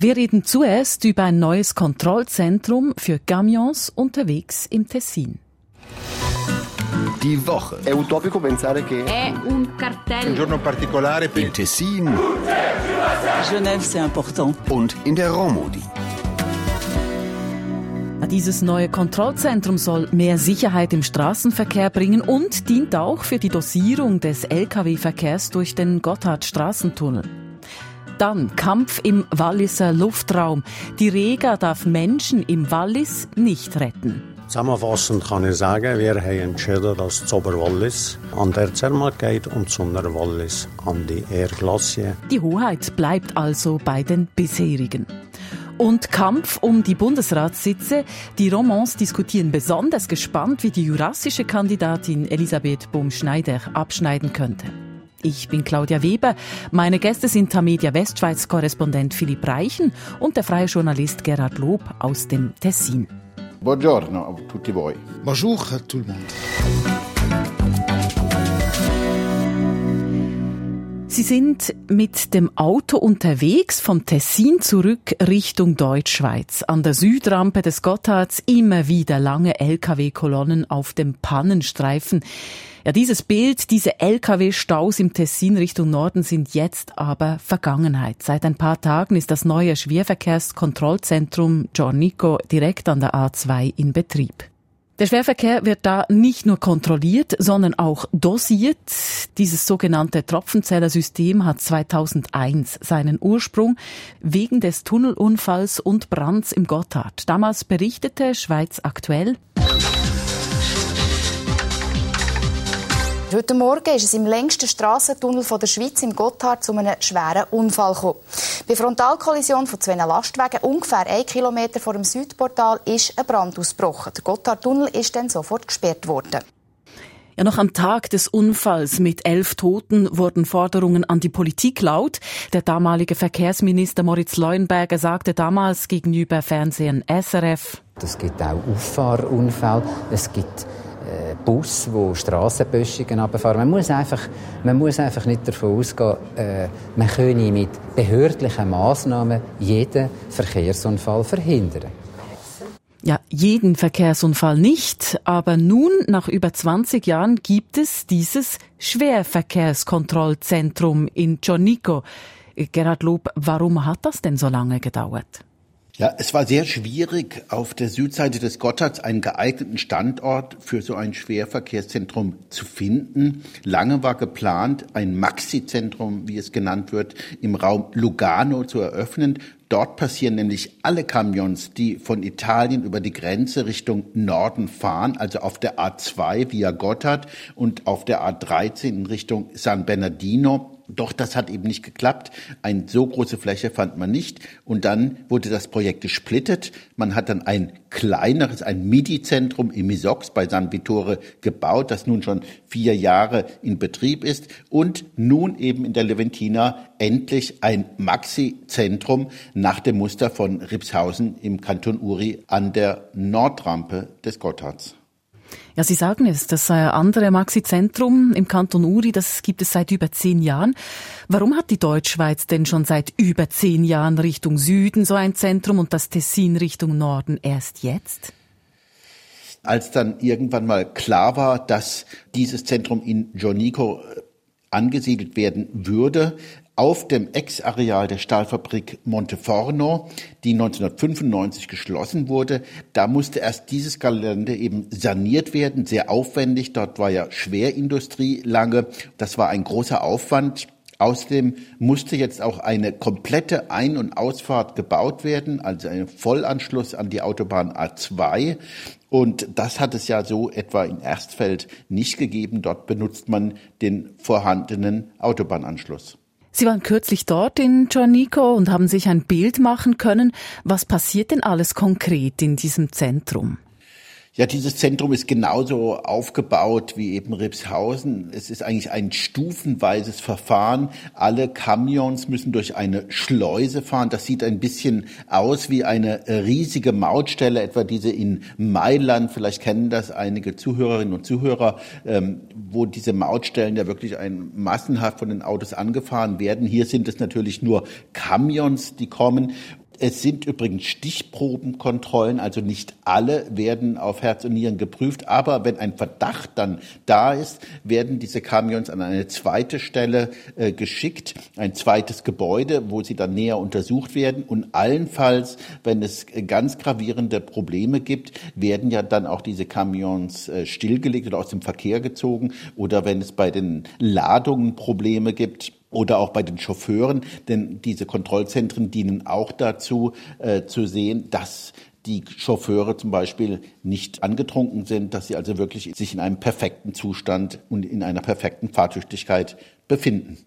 Wir reden zuerst über ein neues Kontrollzentrum für Camions unterwegs im Tessin. Die Woche. È utopico pensare che È un cartello. Un giorno particolare per Tessin Genève, c'est important. und in der Romodi. Dieses neue Kontrollzentrum soll mehr Sicherheit im Straßenverkehr bringen und dient auch für die Dosierung des Lkw-Verkehrs durch den Gotthardstraßentunnel. Dann Kampf im Walliser Luftraum. Die Rega darf Menschen im Wallis nicht retten. Zusammenfassend kann ich sagen, wir haben entschieden, dass das Oberwallis an der Zermatt geht und das Unterwallis an die Air Glacier. Die Hoheit bleibt also bei den bisherigen. Und Kampf um die Bundesratssitze. Die Romans diskutieren besonders gespannt, wie die jurassische Kandidatin Elisabeth Bum-Schneider abschneiden könnte. Ich bin Claudia Weber. Meine Gäste sind Tamedia Westschweiz-Korrespondent Philipp Reichen und der freie Journalist Gerhard Lob aus dem Tessin. Buongiorno a tutti voi. Bonjour à tout le monde. Sie sind mit dem Auto unterwegs vom Tessin zurück Richtung Deutschschweiz. An der Südrampe des Gotthards immer wieder lange Lkw-Kolonnen auf dem Pannenstreifen. Ja, dieses Bild, diese Lkw-Staus im Tessin Richtung Norden sind jetzt aber Vergangenheit. Seit ein paar Tagen ist das neue Schwerverkehrskontrollzentrum Giornico direkt an der A2 in Betrieb. Der Schwerverkehr wird da nicht nur kontrolliert, sondern auch dosiert. Dieses sogenannte Tropfenzellersystem hat 2001 seinen Ursprung wegen des Tunnelunfalls und Brands im Gotthard. Damals berichtete Schweiz aktuell, Heute Morgen ist es im längsten Strassentunnel der Schweiz im Gotthard zu einem schweren Unfall gekommen. Bei Frontalkollision von zwei Lastwagen ungefähr ein Kilometer vor dem Südportal ist ein Brand ausgebrochen. Der Gotthardtunnel ist dann sofort gesperrt worden. Ja, noch am Tag des Unfalls mit elf Toten wurden Forderungen an die Politik laut. Der damalige Verkehrsminister Moritz Leuenberger sagte damals gegenüber Fernsehen SRF, Es gibt auch Auffahrunfälle. Es gibt Bus, wo Strassenböschungen runterfahren. Man muss einfach, man muss einfach nicht davon ausgehen, äh, man könne mit behördlichen Maßnahmen jeden Verkehrsunfall verhindern. Ja, jeden Verkehrsunfall nicht, aber nun, nach über 20 Jahren, gibt es dieses Schwerverkehrskontrollzentrum in Giornico. Gerhard Lob, warum hat das denn so lange gedauert? Ja, es war sehr schwierig, auf der Südseite des Gottards einen geeigneten Standort für so ein Schwerverkehrszentrum zu finden. Lange war geplant, ein Maxi-Zentrum, wie es genannt wird, im Raum Lugano zu eröffnen. Dort passieren nämlich alle Camions, die von Italien über die Grenze Richtung Norden fahren, also auf der A2 via Gotthard und auf der A13 in Richtung San Bernardino. Doch das hat eben nicht geklappt. Eine so große Fläche fand man nicht. Und dann wurde das Projekt gesplittet. Man hat dann ein kleineres, ein MIDI-Zentrum im Misox bei San Vittore gebaut, das nun schon vier Jahre in Betrieb ist. Und nun eben in der Leventina endlich ein Maxi-Zentrum nach dem Muster von Ripshausen im Kanton Uri an der Nordrampe des Gotthards. Ja, Sie sagen es, das äh, andere Maxi-Zentrum im Kanton Uri, das gibt es seit über zehn Jahren. Warum hat die Deutschschweiz denn schon seit über zehn Jahren Richtung Süden so ein Zentrum und das Tessin Richtung Norden erst jetzt? Als dann irgendwann mal klar war, dass dieses Zentrum in Giornico angesiedelt werden würde, auf dem Ex-Areal der Stahlfabrik Monteforno, die 1995 geschlossen wurde. Da musste erst dieses Gelände eben saniert werden, sehr aufwendig. Dort war ja Schwerindustrie lange. Das war ein großer Aufwand. Außerdem musste jetzt auch eine komplette Ein- und Ausfahrt gebaut werden, also ein Vollanschluss an die Autobahn A2. Und das hat es ja so etwa in Erstfeld nicht gegeben. Dort benutzt man den vorhandenen Autobahnanschluss. Sie waren kürzlich dort in Giornico und haben sich ein Bild machen können. Was passiert denn alles konkret in diesem Zentrum? Ja, dieses Zentrum ist genauso aufgebaut wie eben Ripshausen. Es ist eigentlich ein stufenweises Verfahren. Alle Camions müssen durch eine Schleuse fahren. Das sieht ein bisschen aus wie eine riesige Mautstelle, etwa diese in Mailand. Vielleicht kennen das einige Zuhörerinnen und Zuhörer, ähm, wo diese Mautstellen ja wirklich ein massenhaft von den Autos angefahren werden. Hier sind es natürlich nur Camions, die kommen Es sind übrigens Stichprobenkontrollen, also nicht alle werden auf Herz und Nieren geprüft, aber wenn ein Verdacht dann da ist, werden diese Kamions an eine zweite Stelle äh, geschickt, ein zweites Gebäude, wo sie dann näher untersucht werden. Und allenfalls, wenn es ganz gravierende Probleme gibt, werden ja dann auch diese Kamions äh, stillgelegt oder aus dem Verkehr gezogen. Oder wenn es bei den Ladungen Probleme gibt, oder auch bei den Chauffeuren, denn diese Kontrollzentren dienen auch dazu, äh, zu sehen, dass die Chauffeure zum Beispiel nicht angetrunken sind, dass sie also wirklich sich in einem perfekten Zustand und in einer perfekten Fahrtüchtigkeit befinden.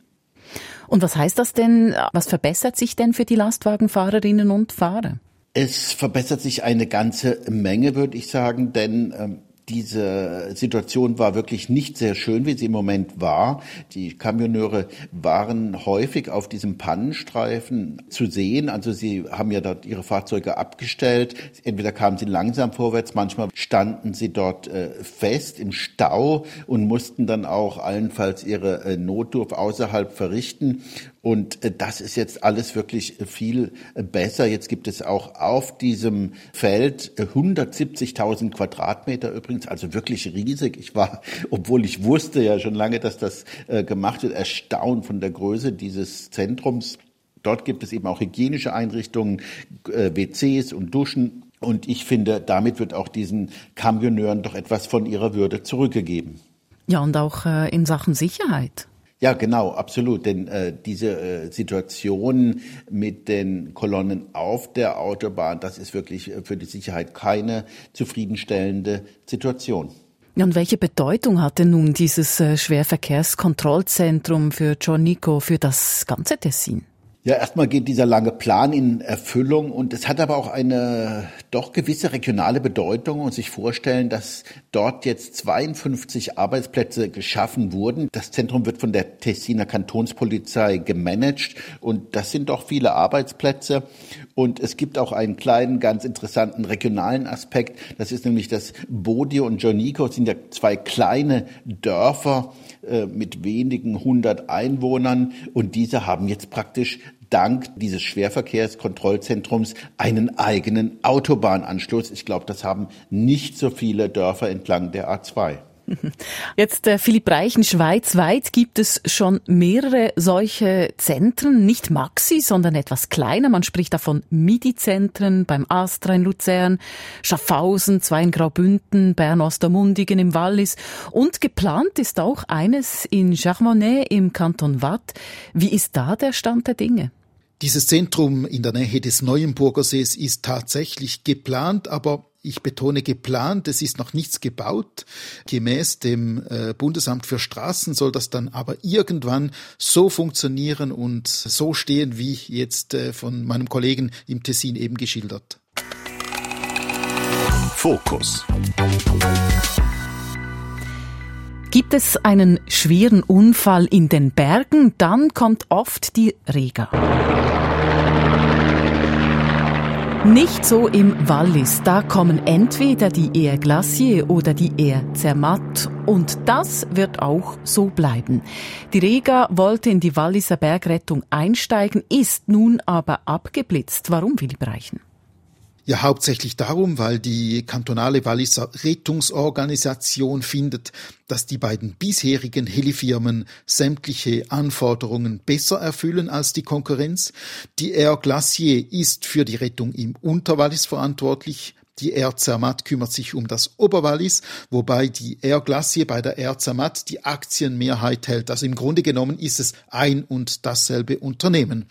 Und was heißt das denn? Was verbessert sich denn für die Lastwagenfahrerinnen und Fahrer? Es verbessert sich eine ganze Menge, würde ich sagen, denn ähm, diese Situation war wirklich nicht sehr schön, wie sie im Moment war. Die Kamioneure waren häufig auf diesem Pannenstreifen zu sehen. Also sie haben ja dort ihre Fahrzeuge abgestellt. Entweder kamen sie langsam vorwärts, manchmal standen sie dort äh, fest im Stau und mussten dann auch allenfalls ihre äh, Notdurf außerhalb verrichten. Und äh, das ist jetzt alles wirklich viel besser. Jetzt gibt es auch auf diesem Feld 170.000 Quadratmeter übrigens, also wirklich riesig. Ich war, obwohl ich wusste ja schon lange, dass das äh, gemacht wird, erstaunt von der Größe dieses Zentrums. Dort gibt es eben auch hygienische Einrichtungen, äh, WCs und Duschen. Und ich finde, damit wird auch diesen Kamioneuren doch etwas von ihrer Würde zurückgegeben. Ja, und auch in Sachen Sicherheit. Ja, genau, absolut. Denn äh, diese äh, Situation mit den Kolonnen auf der Autobahn, das ist wirklich äh, für die Sicherheit keine zufriedenstellende Situation. Und welche Bedeutung hatte nun dieses äh, Schwerverkehrskontrollzentrum für John Nico für das ganze Tessin? Ja, erstmal geht dieser lange Plan in Erfüllung und es hat aber auch eine doch gewisse regionale Bedeutung und sich vorstellen, dass dort jetzt 52 Arbeitsplätze geschaffen wurden. Das Zentrum wird von der Tessiner Kantonspolizei gemanagt und das sind doch viele Arbeitsplätze und es gibt auch einen kleinen, ganz interessanten regionalen Aspekt. Das ist nämlich das Bodio und Jonico sind ja zwei kleine Dörfer äh, mit wenigen hundert Einwohnern und diese haben jetzt praktisch dank dieses Schwerverkehrskontrollzentrums einen eigenen Autobahnanschluss. Ich glaube, das haben nicht so viele Dörfer entlang der A2. Jetzt, äh, Philipp Reichen, schweizweit gibt es schon mehrere solche Zentren, nicht Maxi, sondern etwas kleiner. Man spricht davon MIDI-Zentren beim Astra in Luzern, Schaffhausen, zwei in Graubünden, Bern-Ostermundigen im Wallis und geplant ist auch eines in Charmonnet im Kanton Watt. Wie ist da der Stand der Dinge? Dieses Zentrum in der Nähe des Neuenburger Sees ist tatsächlich geplant, aber ich betone geplant, es ist noch nichts gebaut. Gemäß dem äh, Bundesamt für Straßen soll das dann aber irgendwann so funktionieren und so stehen, wie jetzt äh, von meinem Kollegen im Tessin eben geschildert. Fokus. Gibt es einen schweren Unfall in den Bergen, dann kommt oft die Rega. Nicht so im Wallis. Da kommen entweder die Air Glacier oder die Air Zermatt. Und das wird auch so bleiben. Die Rega wollte in die Walliser Bergrettung einsteigen, ist nun aber abgeblitzt. Warum, Willi Breichen? Ja, hauptsächlich darum, weil die kantonale Walliser Rettungsorganisation findet, dass die beiden bisherigen Helifirmen sämtliche Anforderungen besser erfüllen als die Konkurrenz. Die Air Glacier ist für die Rettung im Unterwallis verantwortlich, die Air Zermatt kümmert sich um das Oberwallis, wobei die Air Glacier bei der Air Zermatt die Aktienmehrheit hält. Also im Grunde genommen ist es ein und dasselbe Unternehmen.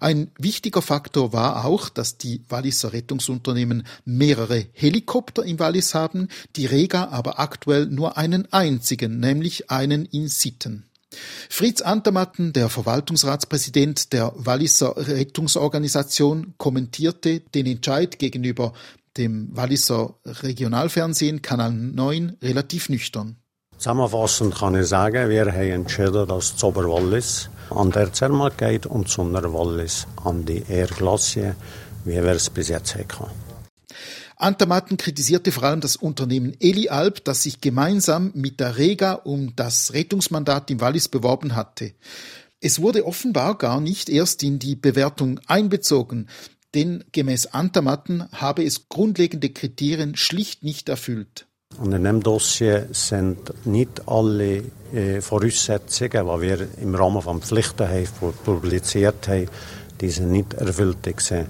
Ein wichtiger Faktor war auch, dass die Walliser Rettungsunternehmen mehrere Helikopter im Wallis haben, die Rega aber aktuell nur einen einzigen, nämlich einen in Sitten. Fritz Antermatten, der Verwaltungsratspräsident der Walliser Rettungsorganisation, kommentierte den Entscheid gegenüber dem Walliser Regionalfernsehen Kanal 9 relativ nüchtern. Zusammenfassend kann ich sagen, wir haben entschieden, dass das Oberwallis an der Zermatt geht und das Unterwallis an die Air Glacier, wie wir es bis jetzt hatten. Antermatten kritisierte vor allem das Unternehmen Elialp, das sich gemeinsam mit der Rega um das Rettungsmandat im Wallis beworben hatte. Es wurde offenbar gar nicht erst in die Bewertung einbezogen, denn gemäß Antamatten habe es grundlegende Kriterien schlicht nicht erfüllt. Und in dem Dossier sind nicht alle äh, Voraussetzungen, die wir im Rahmen von Pflichten haben, publiziert haben, die sind nicht erfüllt gewesen,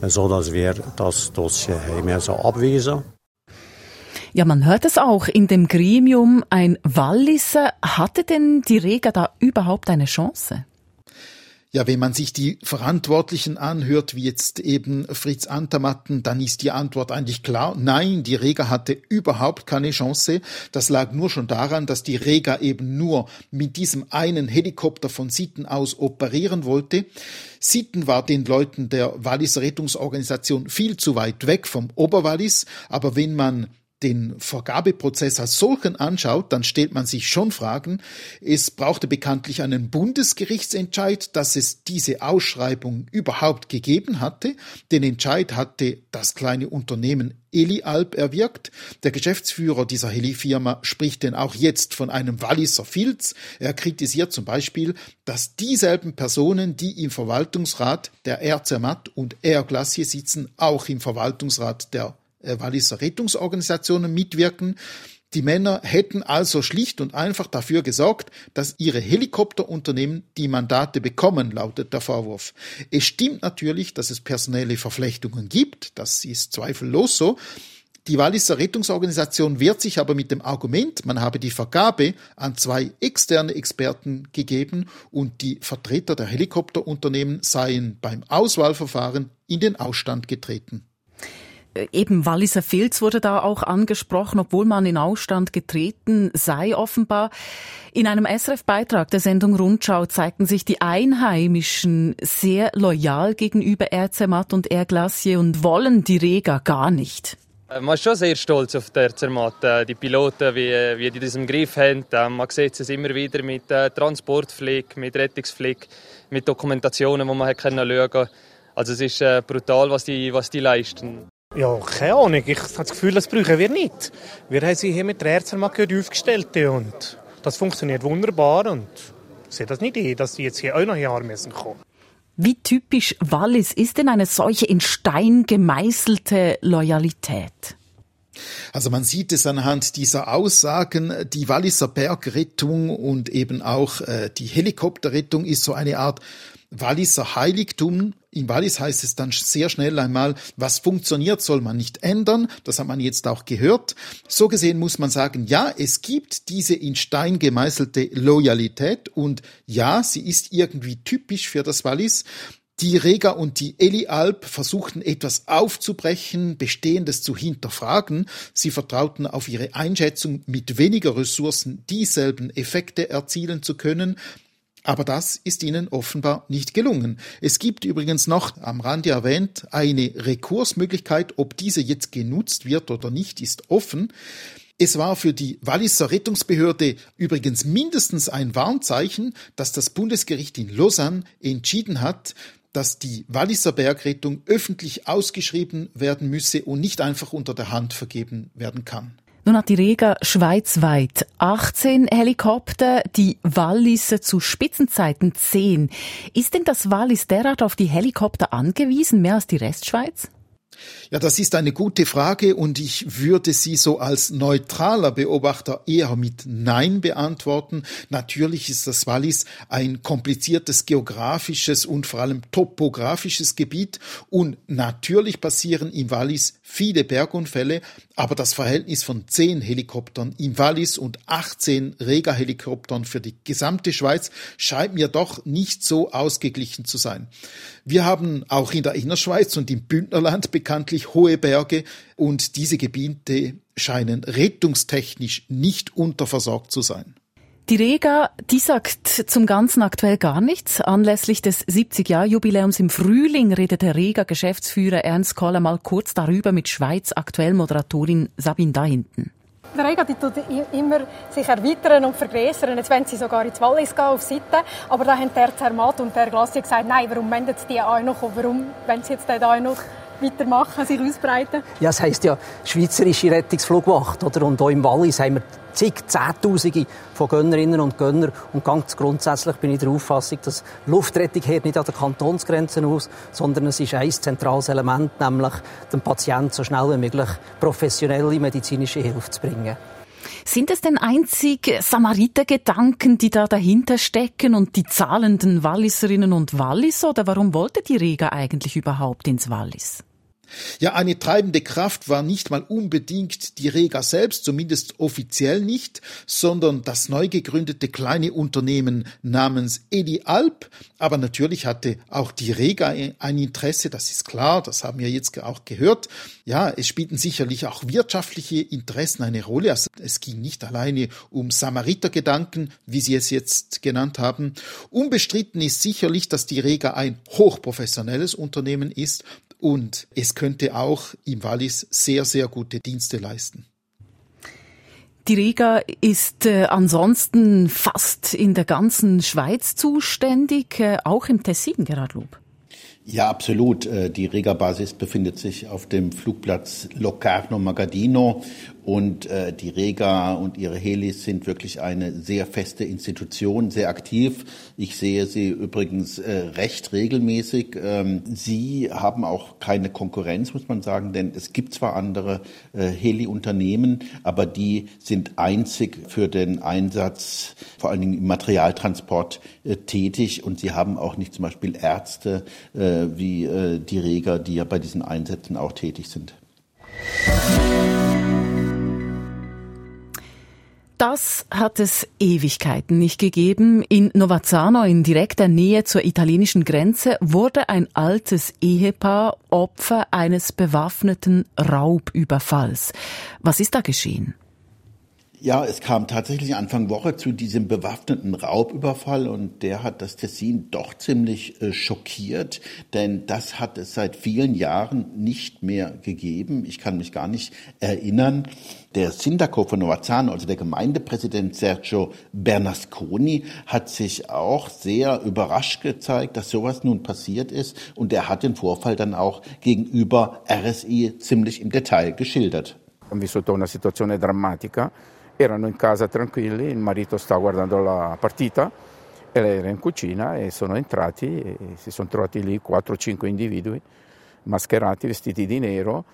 sodass wir das Dossier haben so abweisen. Ja, man hört es auch in dem Gremium. Ein Walliser, hatte denn die Rega da überhaupt eine Chance? Ja, wenn man sich die Verantwortlichen anhört, wie jetzt eben Fritz Antermatten, dann ist die Antwort eigentlich klar. Nein, die Rega hatte überhaupt keine Chance. Das lag nur schon daran, dass die Rega eben nur mit diesem einen Helikopter von Sitten aus operieren wollte. Sitten war den Leuten der Wallis Rettungsorganisation viel zu weit weg vom Oberwallis, aber wenn man den Vergabeprozess als solchen anschaut, dann stellt man sich schon Fragen. Es brauchte bekanntlich einen Bundesgerichtsentscheid, dass es diese Ausschreibung überhaupt gegeben hatte. Den Entscheid hatte das kleine Unternehmen Elialp erwirkt. Der Geschäftsführer dieser Heli-Firma spricht denn auch jetzt von einem Walliser Filz. Er kritisiert zum Beispiel, dass dieselben Personen, die im Verwaltungsrat der Air Zermatt und Air Glacier sitzen, auch im Verwaltungsrat der Walliser Rettungsorganisationen mitwirken. Die Männer hätten also schlicht und einfach dafür gesorgt, dass ihre Helikopterunternehmen die Mandate bekommen, lautet der Vorwurf. Es stimmt natürlich, dass es personelle Verflechtungen gibt, das ist zweifellos so. Die Walliser Rettungsorganisation wehrt sich aber mit dem Argument, man habe die Vergabe an zwei externe Experten gegeben und die Vertreter der Helikopterunternehmen seien beim Auswahlverfahren in den Ausstand getreten. Äh, eben Walliser Filz wurde da auch angesprochen, obwohl man in Ausstand getreten sei offenbar. In einem SRF-Beitrag der Sendung Rundschau zeigten sich die Einheimischen sehr loyal gegenüber Erzermatt und Air Glacier und wollen die Rega gar nicht. Äh, man ist schon sehr stolz auf der Zermatt. Äh, die Piloten, wie, wie die das im Griff haben. Man sieht es immer wieder mit Transportpflege, mit Rettungspflege, mit Dokumentationen, die man schauen konnte. Also es ist brutal, was die, was die leisten. Ja, keine Ahnung. Ich habe das Gefühl, das brauchen wir nicht. Wir haben sie hier mit der Ärztemarke aufgestellt und das funktioniert wunderbar und ich sehe das nicht ein, dass sie jetzt hier auch noch hier müssen kommen. Wie typisch Wallis ist denn eine solche in Stein gemeißelte Loyalität? Also man sieht es anhand dieser Aussagen, die Walliser Bergrettung und eben auch äh, die Helikopterrettung ist so eine Art Walliser Heiligtum. In Wallis heißt es dann sehr schnell einmal, was funktioniert, soll man nicht ändern. Das hat man jetzt auch gehört. So gesehen muss man sagen, ja, es gibt diese in Stein gemeißelte Loyalität und ja, sie ist irgendwie typisch für das Wallis. Die Rega und die Eli Alp versuchten etwas aufzubrechen, Bestehendes zu hinterfragen. Sie vertrauten auf ihre Einschätzung, mit weniger Ressourcen dieselben Effekte erzielen zu können. Aber das ist ihnen offenbar nicht gelungen. Es gibt übrigens noch, am Rande erwähnt, eine Rekursmöglichkeit. Ob diese jetzt genutzt wird oder nicht, ist offen. Es war für die Walliser Rettungsbehörde übrigens mindestens ein Warnzeichen, dass das Bundesgericht in Lausanne entschieden hat, dass die Walliser Bergrettung öffentlich ausgeschrieben werden müsse und nicht einfach unter der Hand vergeben werden kann. Nun hat die Rega schweizweit 18 Helikopter, die Walliser zu Spitzenzeiten 10. Ist denn das Wallis derart auf die Helikopter angewiesen, mehr als die Restschweiz? Ja, das ist eine gute Frage und ich würde sie so als neutraler Beobachter eher mit Nein beantworten. Natürlich ist das Wallis ein kompliziertes geografisches und vor allem topografisches Gebiet und natürlich passieren im Wallis viele Bergunfälle, aber das Verhältnis von 10 Helikoptern im Wallis und 18 Rega-Helikoptern für die gesamte Schweiz scheint mir doch nicht so ausgeglichen zu sein. Wir haben auch in der Innerschweiz und im Bündnerland bekanntlich hohe Berge und diese Gebiete scheinen rettungstechnisch nicht unterversorgt zu sein. Die Rega, die sagt zum Ganzen aktuell gar nichts. Anlässlich des 70-Jahr-Jubiläums im Frühling redet der Rega-Geschäftsführer Ernst Koller mal kurz darüber mit Schweiz aktuell Moderatorin Sabine da hinten. Der Rega die tut immer sich erweitern und vergrößern. Jetzt wollen sie sogar ins Wallis gehen, auf Seite. Aber da haben der Zermatt und der Glacier gesagt, nein, warum wendet die auch noch? Warum wollen sie jetzt da noch weitermachen, sich ausbreiten? Ja, es heisst ja Schweizerische Rettungsflugwacht. Oder? Und auch im Wallis haben wir zig, Zehntausende von Gönnerinnen und Gönner. Und ganz grundsätzlich bin ich der Auffassung, dass Luftrettung hört nicht an den Kantonsgrenzen aus, sondern es ist ein zentrales Element, nämlich dem Patienten so schnell wie möglich professionelle medizinische Hilfe zu bringen. Sind es denn einzig Samaritergedanken, die da dahinter stecken und die zahlenden Walliserinnen und Wallis? Oder warum wollte die Rega eigentlich überhaupt ins Wallis? Ja, eine treibende Kraft war nicht mal unbedingt die Rega selbst, zumindest offiziell nicht, sondern das neu gegründete kleine Unternehmen namens Edi Alp. Aber natürlich hatte auch die Rega ein Interesse, das ist klar, das haben wir jetzt auch gehört. Ja, es spielten sicherlich auch wirtschaftliche Interessen eine Rolle. Also es ging nicht alleine um Samaritergedanken, wie Sie es jetzt genannt haben. Unbestritten ist sicherlich, dass die Rega ein hochprofessionelles Unternehmen ist und es könnte auch im Wallis sehr, sehr gute Dienste leisten. Die Riga ist äh, ansonsten fast in der ganzen Schweiz zuständig, äh, auch im Tessin, Gerhard Lob. Ja, absolut. Äh, die Rega-Basis befindet sich auf dem Flugplatz Locarno Magadino und äh, die Rega und ihre Helis sind wirklich eine sehr feste Institution, sehr aktiv. Ich sehe sie übrigens äh, recht regelmäßig. Ähm, sie haben auch keine Konkurrenz, muss man sagen, denn es gibt zwar andere äh, Heli-Unternehmen, aber die sind einzig für den Einsatz, vor allen Dingen im Materialtransport, äh, tätig und sie haben auch nicht zum Beispiel Ärzte äh, wie äh, die Rega, die ja bei diesen Einsätzen auch tätig sind. Das hat es Ewigkeiten nicht gegeben. In Novazzano, in direkter Nähe zur italienischen Grenze, wurde ein altes Ehepaar Opfer eines bewaffneten Raubüberfalls. Was ist da geschehen? Ja, es kam tatsächlich Anfang Woche zu diesem bewaffneten Raubüberfall und der hat das Tessin doch ziemlich äh, schockiert, denn das hat es seit vielen Jahren nicht mehr gegeben. Ich kann mich gar nicht erinnern. Der Sindaco von Novazzano, also der Gemeindepräsident Sergio Bernasconi, hat sich auch sehr überrascht gezeigt, dass sowas nun passiert ist und er hat den Vorfall dann auch gegenüber RSI ziemlich im Detail geschildert. Haben vissuto una situazione drammatica erano in casa tranquilli, il marito sta guardando la partita e lei era in cucina e sono entrati e si sono trovati lì 4-5 individui mascherati, vestiti di nero,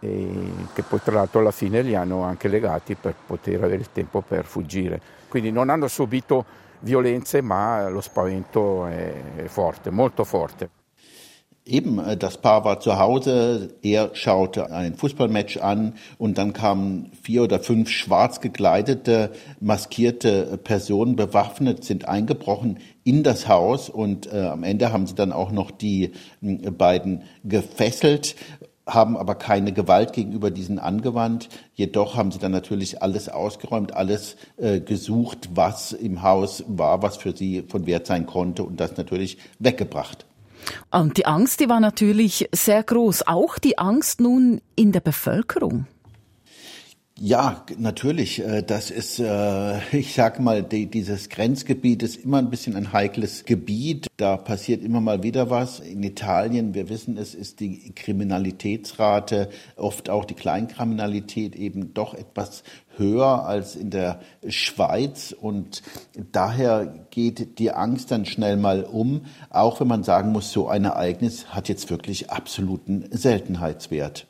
che poi tra l'altro alla fine li hanno anche legati per poter avere il tempo per fuggire. Quindi non hanno subito violenze, ma lo spavento è forte, molto forte. Eben, äh, das Paar war zu Hause, er schaute ein Fußballmatch an und dann kamen vier oder fünf schwarz gekleidete, maskierte Personen, bewaffnet, sind eingebrochen in das Haus und äh, am Ende haben sie dann auch noch die äh, beiden gefesselt haben aber keine Gewalt gegenüber diesen angewandt. Jedoch haben sie dann natürlich alles ausgeräumt, alles äh, gesucht, was im Haus war, was für sie von Wert sein konnte und das natürlich weggebracht. Und die Angst, die war natürlich sehr groß. Auch die Angst nun in der Bevölkerung. Ja, natürlich. Äh, das ist, äh, ich sag mal, dieses Grenzgebiet ist immer ein bisschen ein heikles Gebiet. Da passiert immer mal wieder was. In Italien, wir wissen es, ist die Kriminalitätsrate, oft auch die Kleinkriminalität eben doch etwas höher als in der Schweiz und daher geht die Angst dann schnell mal um, auch wenn man sagen muss, so ein Ereignis hat jetzt wirklich absoluten Seltenheitswert.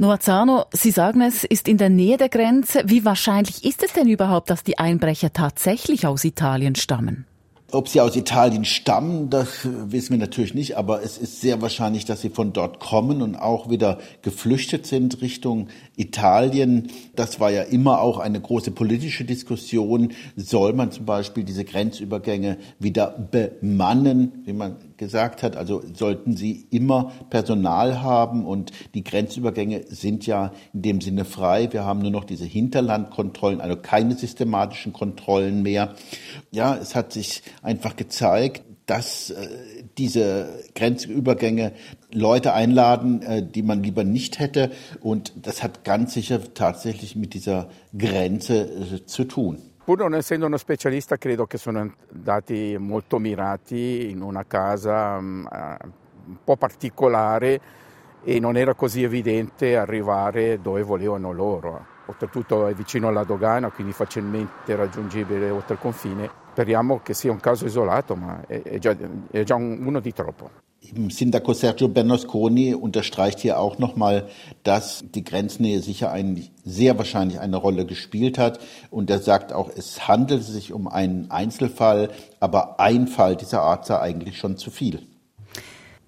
Noazano, Sie sagen es, ist in der Nähe der Grenze. Wie wahrscheinlich ist es denn überhaupt, dass die Einbrecher tatsächlich aus Italien stammen? Ob sie aus Italien stammen, das wissen wir natürlich nicht, aber es ist sehr wahrscheinlich, dass sie von dort kommen und auch wieder geflüchtet sind Richtung Italien. Das war ja immer auch eine große politische Diskussion. Soll man zum Beispiel diese Grenzübergänge wieder bemannen, wie man gesagt hat? Also sollten sie immer Personal haben und die Grenzübergänge sind ja in dem Sinne frei. Wir haben nur noch diese Hinterlandkontrollen, also keine systematischen Kontrollen mehr. Ja, es hat sich einfach gezeigt, dass äh, diese Grenzübergänge Leute einladen, äh, die man lieber nicht hätte. Und das hat ganz sicher tatsächlich mit dieser Grenze äh, zu tun. Pur non essendo uno specialista, credo che sono andati molto mirati in una casa um, un po' particolare e non era così evidente arrivare dove volevano loro. Oltretutto è vicino alla dogana, quindi facilmente raggiungibile oltre il confine. Speriamo che sia un caso isolato, ma è già, è già uno di troppo. Sindaco Sergio Bernasconi unterstreicht hier auch nochmal, dass die Grenznähe sicher ein, sehr wahrscheinlich eine Rolle gespielt hat. Und er sagt auch, es handelt sich um einen Einzelfall, aber ein Fall dieser Art sei eigentlich schon zu viel.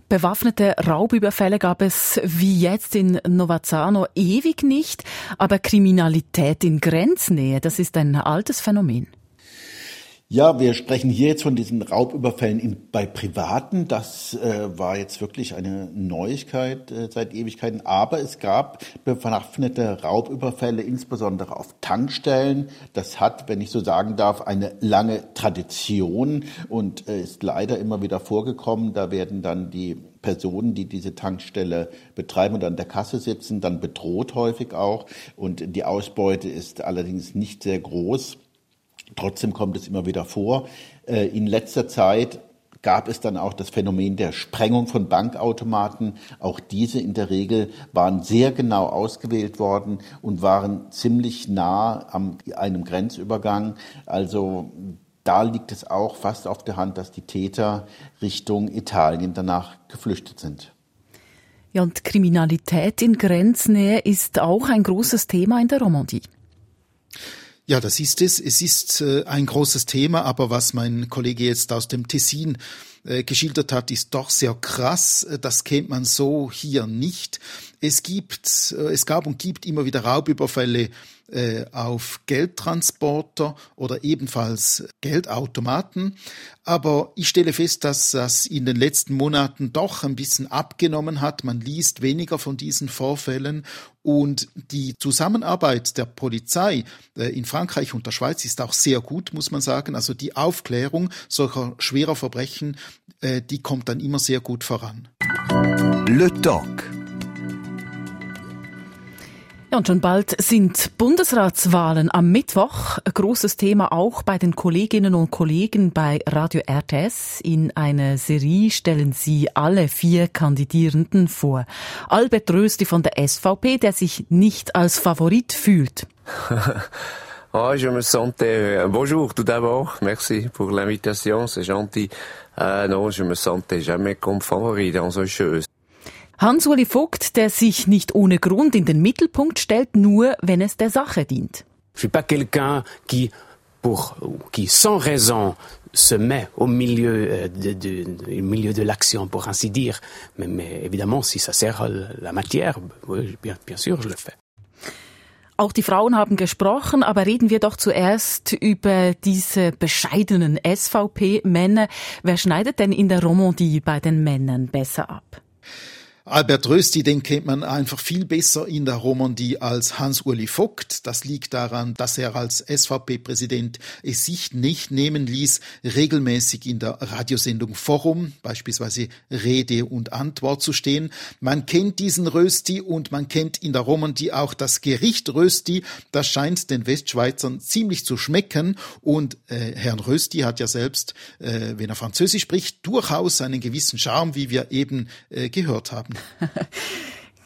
Bewaffnete Raubüberfälle gab es wie jetzt in Novazzano ewig nicht, aber Kriminalität in Grenznähe, das ist ein altes Phänomen. Ja, wir sprechen hier jetzt von diesen Raubüberfällen in, bei Privaten. Das äh, war jetzt wirklich eine Neuigkeit äh, seit Ewigkeiten. Aber es gab bewaffnete Raubüberfälle, insbesondere auf Tankstellen. Das hat, wenn ich so sagen darf, eine lange Tradition und äh, ist leider immer wieder vorgekommen. Da werden dann die Personen, die diese Tankstelle betreiben und an der Kasse sitzen, dann bedroht häufig auch. Und die Ausbeute ist allerdings nicht sehr groß. Trotzdem kommt es immer wieder vor. Äh, in letzter Zeit gab es dann auch das Phänomen der Sprengung von Bankautomaten. Auch diese in der Regel waren sehr genau ausgewählt worden und waren ziemlich nah am einem Grenzübergang. Also da liegt es auch fast auf der Hand, dass die Täter Richtung Italien danach geflüchtet sind. Ja, und Kriminalität in Grenznähe ist auch ein großes Thema in der Romandie. Ja, das ist es. Es ist äh, ein großes Thema, aber was mein Kollege jetzt aus dem Tessin äh, geschildert hat, ist doch sehr krass. Äh, das kennt man so hier nicht. Es gibt, äh, es gab und gibt immer wieder Raubüberfälle äh, auf Geldtransporter oder ebenfalls Geldautomaten. Aber ich stelle fest, dass das in den letzten Monaten doch ein bisschen abgenommen hat. Man liest weniger von diesen Vorfällen und die Zusammenarbeit der Polizei äh, in Frankreich und der Schweiz ist auch sehr gut, muss man sagen. Also die Aufklärung solcher schwerer Verbrechen, die kommt dann immer sehr gut voran. Le Doc. Ja, und schon bald sind Bundesratswahlen am Mittwoch. Ein großes Thema auch bei den Kolleginnen und Kollegen bei Radio RTS. In einer Serie stellen sie alle vier Kandidierenden vor. Albert Rösti von der SVP, der sich nicht als Favorit fühlt. Oh, je me sentais. Bonjour, tout d'abord. Merci pour l'invitation, c'est gentil. Euh, non, je me sentais jamais comme favori dans un jeu. Hans-Uli Vogt, der sich nicht ohne Grund in den Mittelpunkt stellt, nur wenn es der Sache dient. Je suis pas quelqu'un qui, pour, qui sans raison se met au milieu euh, de, de, de, milieu de l'action, pour ainsi dire. Mais, mais, évidemment, si ça sert la matière, oui, bien, bien sûr, je le fais. Auch die Frauen haben gesprochen, aber reden wir doch zuerst über diese bescheidenen SVP-Männer. Wer schneidet denn in der Romandie bei den Männern besser ab? Albert Rösti, den kennt man einfach viel besser in der Romandie als Hans-Uli Vogt. Das liegt daran, dass er als SVP-Präsident es sich nicht nehmen ließ, regelmäßig in der Radiosendung Forum, beispielsweise Rede und Antwort zu stehen. Man kennt diesen Rösti und man kennt in der Romandie auch das Gericht Rösti. Das scheint den Westschweizern ziemlich zu schmecken und äh, Herrn Rösti hat ja selbst, äh, wenn er Französisch spricht, durchaus einen gewissen Charme, wie wir eben äh, gehört haben.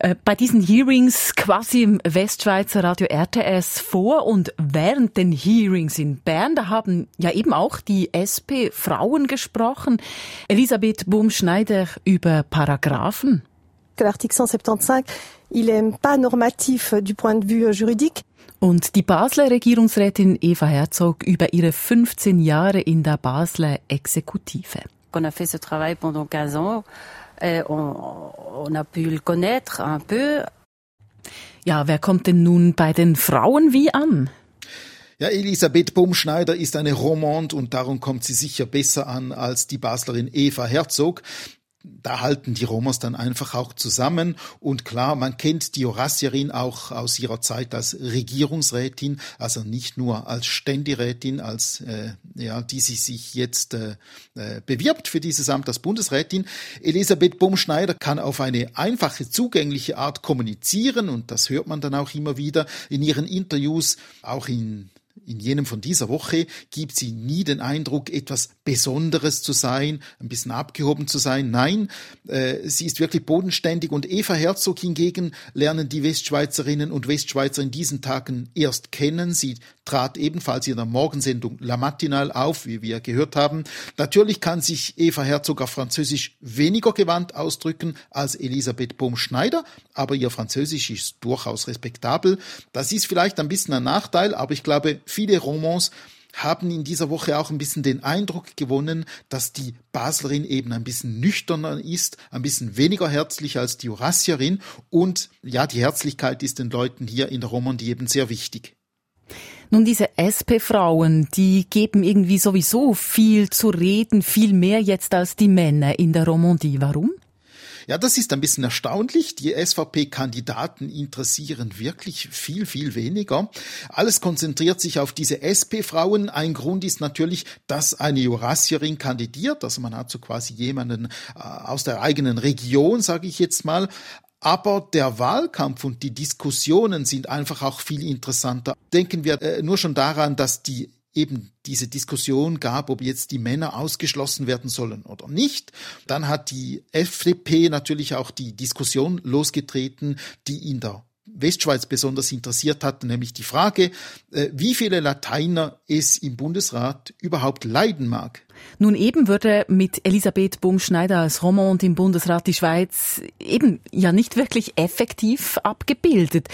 Äh, bei diesen Hearings quasi im Westschweizer Radio RTS vor und während den Hearings in Bern, da haben ja eben auch die SP-Frauen gesprochen. Elisabeth Bohm-Schneider über Paragraphen. L'article 175, il est pas normatif du point de vue juridique. Und die Basler Regierungsrätin Eva Herzog über ihre 15 Jahre in der Basler Exekutive. On a fait ce travail pendant 15 ans. On, on a pu le connaître un peu. Ja, wer kommt denn nun bei den Frauen wie an? Ja, Elisabeth Baumschneider ist eine Romand und darum kommt sie sicher besser an als die Baslerin Eva Herzog da halten die Romers dann einfach auch zusammen. Und klar, man kennt die Horassierin auch aus ihrer Zeit als Regierungsrätin, also nicht nur als Ständirätin, als äh, ja, die sie sich jetzt äh, äh, bewirbt für dieses Amt als Bundesrätin. Elisabeth Baumschneider kann auf eine einfache, zugängliche Art kommunizieren und das hört man dann auch immer wieder in ihren Interviews, auch in in jenem von dieser Woche gibt sie nie den Eindruck, etwas Besonderes zu sein, ein bisschen abgehoben zu sein. Nein, äh, sie ist wirklich bodenständig und Eva Herzog hingegen lernen die Westschweizerinnen und Westschweizer in diesen Tagen erst kennen. Sie trat ebenfalls in der Morgensendung La Matinale auf, wie wir gehört haben. Natürlich kann sich Eva Herzog auf Französisch weniger gewandt ausdrücken als Elisabeth Bohm-Schneider, aber ihr Französisch ist durchaus respektabel. Das ist vielleicht ein bisschen ein Nachteil, aber ich glaube, viele Romans haben in dieser Woche auch ein bisschen den Eindruck gewonnen, dass die Baslerin eben ein bisschen nüchterner ist, ein bisschen weniger herzlich als die Jurassierin und ja, die Herzlichkeit ist den Leuten hier in der Romandie eben sehr wichtig. Nun, diese SP-Frauen, die geben irgendwie sowieso viel zu reden, viel mehr jetzt als die Männer in der Romandie. Warum? Ja, das ist ein bisschen erstaunlich. Die SVP-Kandidaten interessieren wirklich viel, viel weniger. Alles konzentriert sich auf diese SP-Frauen. Ein Grund ist natürlich, dass eine Jurassierin kandidiert. Also man hat so quasi jemanden äh, aus der eigenen Region, sage ich jetzt mal. Aber der Wahlkampf und die Diskussionen sind einfach auch viel interessanter. Denken wir äh, nur schon daran, dass die eben diese Diskussion gab, ob jetzt die Männer ausgeschlossen werden sollen oder nicht. Dann hat die FDP natürlich auch die Diskussion losgetreten, die in der Westschweiz besonders interessiert hat, nämlich die Frage, äh, wie viele Lateiner es im Bundesrat überhaupt leiden mag. Nun eben würde mit Elisabeth Bumschneider als Romand im Bundesrat die Schweiz eben ja nicht wirklich effektiv abgebildet.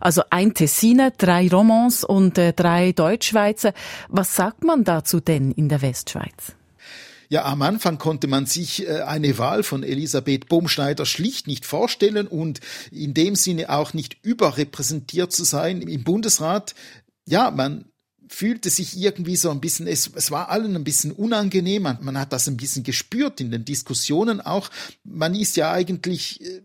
Also ein Tessiner, drei Romans und äh, drei Deutschschweizer. Was sagt man dazu denn in der Westschweiz? Ja, am Anfang konnte man sich äh, eine Wahl von Elisabeth Bohmschneider schlicht nicht vorstellen und in dem Sinne auch nicht überrepräsentiert zu sein im Bundesrat. Ja, man fühlte sich irgendwie so ein bisschen, es, es war allen ein bisschen unangenehm, man, man hat das ein bisschen gespürt in den Diskussionen auch. Man ist ja eigentlich äh,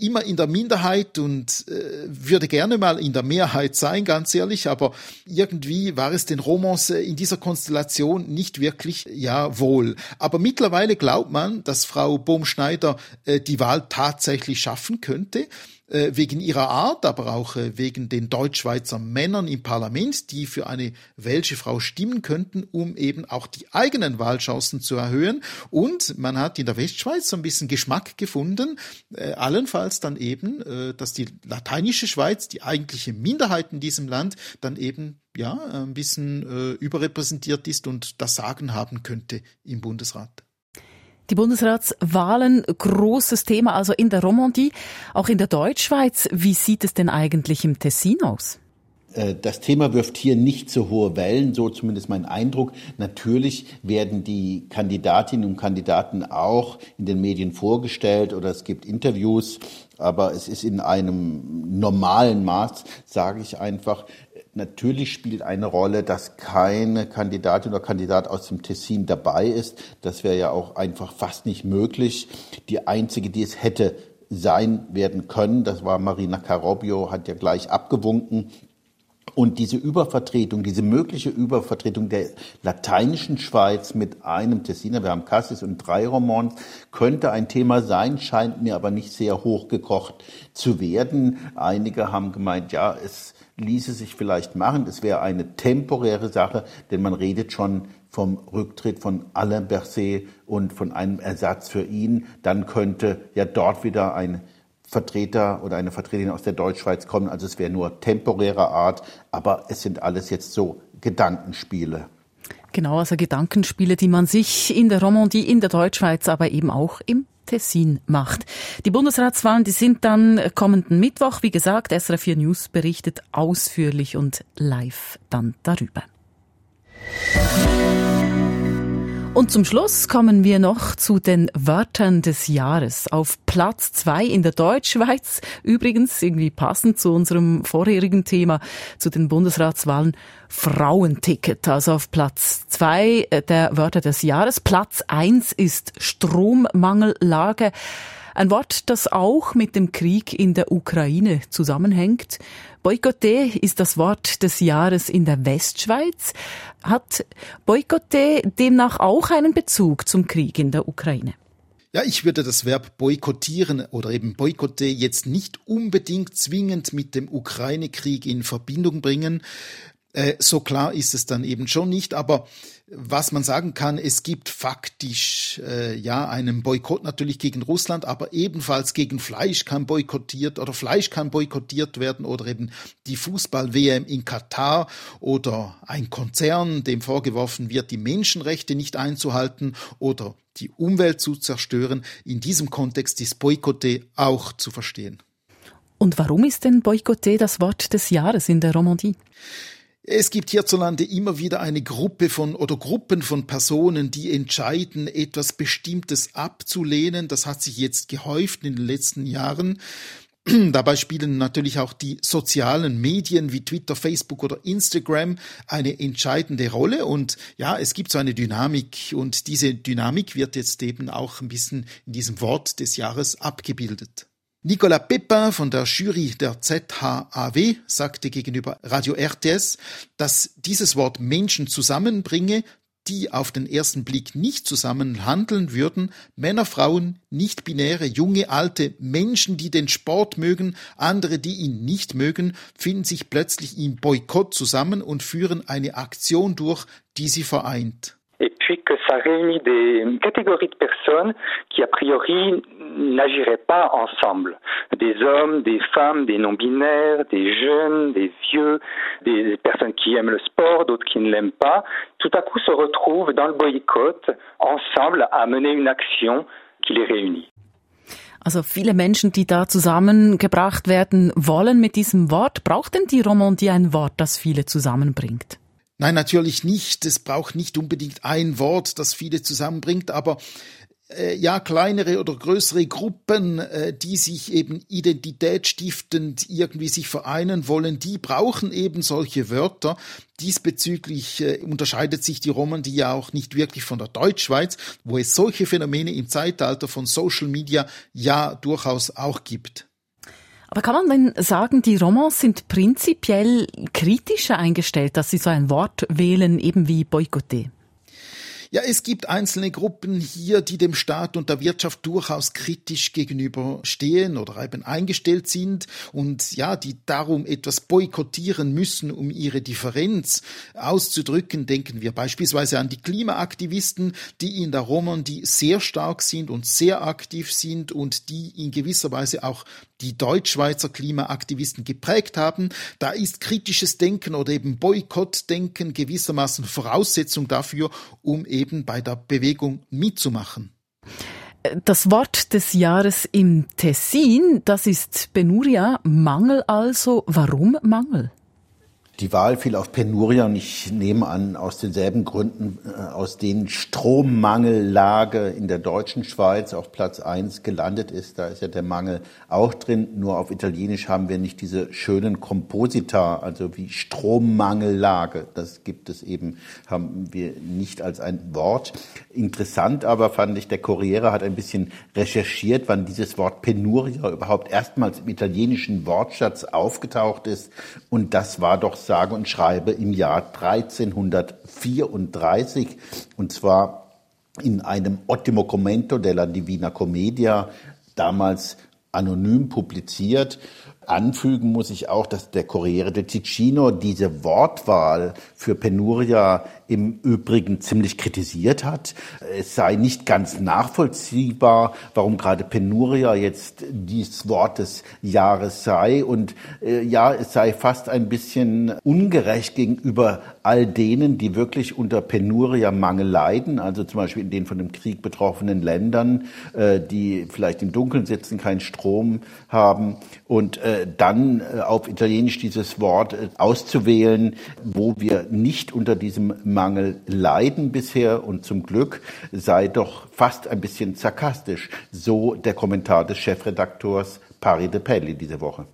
immer in der Minderheit und äh, würde gerne mal in der Mehrheit sein, ganz ehrlich, aber irgendwie war es den Romans äh, in dieser Konstellation nicht wirklich ja wohl. Aber mittlerweile glaubt man, dass Frau Bohm-Schneider äh, die Wahl tatsächlich schaffen könnte. Äh, wegen ihrer Art, aber auch äh, wegen den Deutschschweizer Männern im Parlament, die für eine welsche Frau stimmen könnten, um eben auch die eigenen Wahlchancen zu erhöhen. Und man hat in der Westschweiz so ein bisschen Geschmack gefunden, äh, allenfalls dann eben, äh, dass die lateinische Schweiz, die eigentliche Minderheit in diesem Land, dann eben ja ein bisschen äh, überrepräsentiert ist und das Sagen haben könnte im Bundesrat. Die Bundesratswahlen, großes Thema also in der Romandie, auch in der Deutschschweiz. Wie sieht es denn eigentlich im Tessin aus? Äh, das Thema wirft hier nicht so hohe Wellen, so zumindest mein Eindruck. Natürlich werden die Kandidatinnen und Kandidaten auch in den Medien vorgestellt oder es gibt Interviews, aber es ist in einem normalen Maß, sage ich einfach. Natürlich spielt eine Rolle, dass keine Kandidatin oder Kandidat aus dem Tessin dabei ist. Das wäre ja auch einfach fast nicht möglich. Die einzige, die es hätte sein werden können, das war Marina Carobio, hat ja gleich abgewunken. Und diese Übervertretung, diese mögliche Übervertretung der lateinischen Schweiz mit einem Tessiner, wir haben Cassis und drei Romans, könnte ein Thema sein, scheint mir aber nicht sehr hochgekocht zu werden. Einige haben gemeint, ja, es ließe sich vielleicht machen. Es wäre eine temporäre Sache, denn man redet schon vom Rücktritt von Alain Berset und von einem Ersatz für ihn. Dann könnte ja dort wieder ein Vertreter oder eine Vertreterin aus der Deutschschweiz kommen. Also es wäre nur temporärer Art, aber es sind alles jetzt so Gedankenspiele. Genau, also Gedankenspiele, die man sich in der Romandie, in der Deutschschweiz, aber eben auch im Tessin macht. Die Bundesratswahlen, die sind dann kommenden Mittwoch. Wie gesagt, SRF 4 News berichtet ausführlich und live dann darüber. Und zum Schluss kommen wir noch zu den Wörtern des Jahres. Auf Platz zwei in der Deutschschweiz, übrigens irgendwie passend zu unserem vorherigen Thema, zu den Bundesratswahlen, Frauenticket. Also auf Platz zwei der Wörter des Jahres. Platz eins ist Strommangellage. Ein Wort, das auch mit dem Krieg in der Ukraine zusammenhängt. Boykotte ist das Wort des Jahres in der Westschweiz. Hat Boykotte demnach auch einen Bezug zum Krieg in der Ukraine? Ja, ich würde das Verb boykottieren oder eben boykotte jetzt nicht unbedingt zwingend mit dem Ukraine-Krieg in Verbindung bringen. Äh, so klar ist es dann eben schon nicht, aber was man sagen kann, es gibt faktisch äh, ja einen Boykott natürlich gegen Russland, aber ebenfalls gegen Fleisch kann boykottiert oder Fleisch kann boykottiert werden oder eben die Fußball-WM in Katar oder ein Konzern, dem vorgeworfen wird, die Menschenrechte nicht einzuhalten oder die Umwelt zu zerstören. In diesem Kontext ist Boykotte auch zu verstehen. Und warum ist denn Boykotte das Wort des Jahres in der Romandie? Es gibt hierzulande immer wieder eine Gruppe von oder Gruppen von Personen, die entscheiden, etwas Bestimmtes abzulehnen. Das hat sich jetzt gehäuft in den letzten Jahren. Dabei spielen natürlich auch die sozialen Medien wie Twitter, Facebook oder Instagram eine entscheidende Rolle. Und ja, es gibt so eine Dynamik und diese Dynamik wird jetzt eben auch ein bisschen in diesem Wort des Jahres abgebildet. Nicolas Pepin von der Jury der ZHAW sagte gegenüber Radio RTS, dass dieses Wort Menschen zusammenbringe, die auf den ersten Blick nicht zusammen handeln würden, Männer, Frauen, nicht-binäre, junge, alte, Menschen, die den Sport mögen, andere, die ihn nicht mögen, finden sich plötzlich im Boykott zusammen und führen eine Aktion durch, die sie vereint. Et puis que ça réunit des catégories de personnes qui a priori n'agiraient pas ensemble. Des hommes, des femmes, des non-binaires, des jeunes, des vieux, des personnes qui aiment le sport, d'autres qui ne l'aiment pas, tout à coup se retrouvent dans le boycott ensemble à mener une action qui les réunit. Also viele Menschen, die da zusammengebracht werden wollen mit diesem Wort. Braucht denn die Romandie ein Wort, das viele zusammenbringt? Nein, natürlich nicht. Es braucht nicht unbedingt ein Wort, das viele zusammenbringt, aber äh, ja, kleinere oder größere Gruppen, äh, die sich eben identitätsstiftend irgendwie sich vereinen wollen, die brauchen eben solche Wörter. Diesbezüglich äh, unterscheidet sich die Romandie ja auch nicht wirklich von der Deutschschweiz, wo es solche Phänomene im Zeitalter von Social Media ja durchaus auch gibt. Aber kann man denn sagen, die Romans sind prinzipiell kritischer eingestellt, dass sie so ein Wort wählen, eben wie Boycotté? Ja, es gibt einzelne Gruppen hier, die dem Staat und der Wirtschaft durchaus kritisch gegenüberstehen oder eben eingestellt sind und ja, die darum etwas boykottieren müssen, um ihre Differenz auszudrücken. Denken wir beispielsweise an die Klimaaktivisten, die in der Romandie sehr stark sind und sehr aktiv sind und die in gewisser Weise auch die Deutschschweizer Klimaaktivisten geprägt haben. Da ist kritisches Denken oder eben Boykottdenken gewissermaßen Voraussetzung dafür, um eben bei der Bewegung mitzumachen. Das Wort des Jahres im Tessin, das ist Benuria, Mangel also. Warum Mangel? Die Wahl fiel auf Penuria und ich nehme an, aus denselben Gründen, äh, aus denen Strommangellage in der deutschen Schweiz auf Platz eins gelandet ist. Da ist ja der Mangel auch drin. Nur auf Italienisch haben wir nicht diese schönen Komposita, also wie Strommangellage. Das gibt es eben, haben wir nicht als ein Wort. Interessant aber fand ich, der Corriere hat ein bisschen recherchiert, wann dieses Wort Penuria überhaupt erstmals im italienischen Wortschatz aufgetaucht ist. Und das war doch sage und schreibe im Jahr 1334 und zwar in einem Ottimo Commento della Divina Commedia, damals anonym publiziert. Anfügen muss ich auch, dass der Corriere del Ticino diese Wortwahl für Penuria im Übrigen ziemlich kritisiert hat. Es sei nicht ganz nachvollziehbar, warum gerade Penuria jetzt dieses Wort des Jahres sei. Und äh, ja, es sei fast ein bisschen ungerecht gegenüber all denen, die wirklich unter Penuria-Mangel leiden, also zum Beispiel in den von dem Krieg betroffenen Ländern, äh, die vielleicht im Dunkeln sitzen, keinen Strom haben. Und äh, dann äh, auf Italienisch dieses Wort äh, auszuwählen, wo wir nicht unter diesem Mangel leiden bisher und zum Glück sei doch fast ein bisschen sarkastisch, so der Kommentar des Chefredaktors Pari de Pelli diese Woche.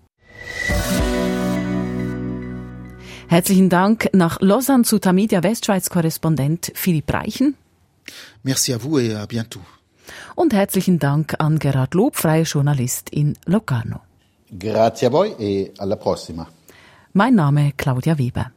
Herzlichen Dank nach Lausanne zu Tamedia Westschweiz-Korrespondent Philipp Reichen. Merci à vous et à bientôt. Und herzlichen Dank an Gerhard Lob, freier Journalist in Locarno. Grazie a voi e alla prossima. Mein Name Claudia Weber.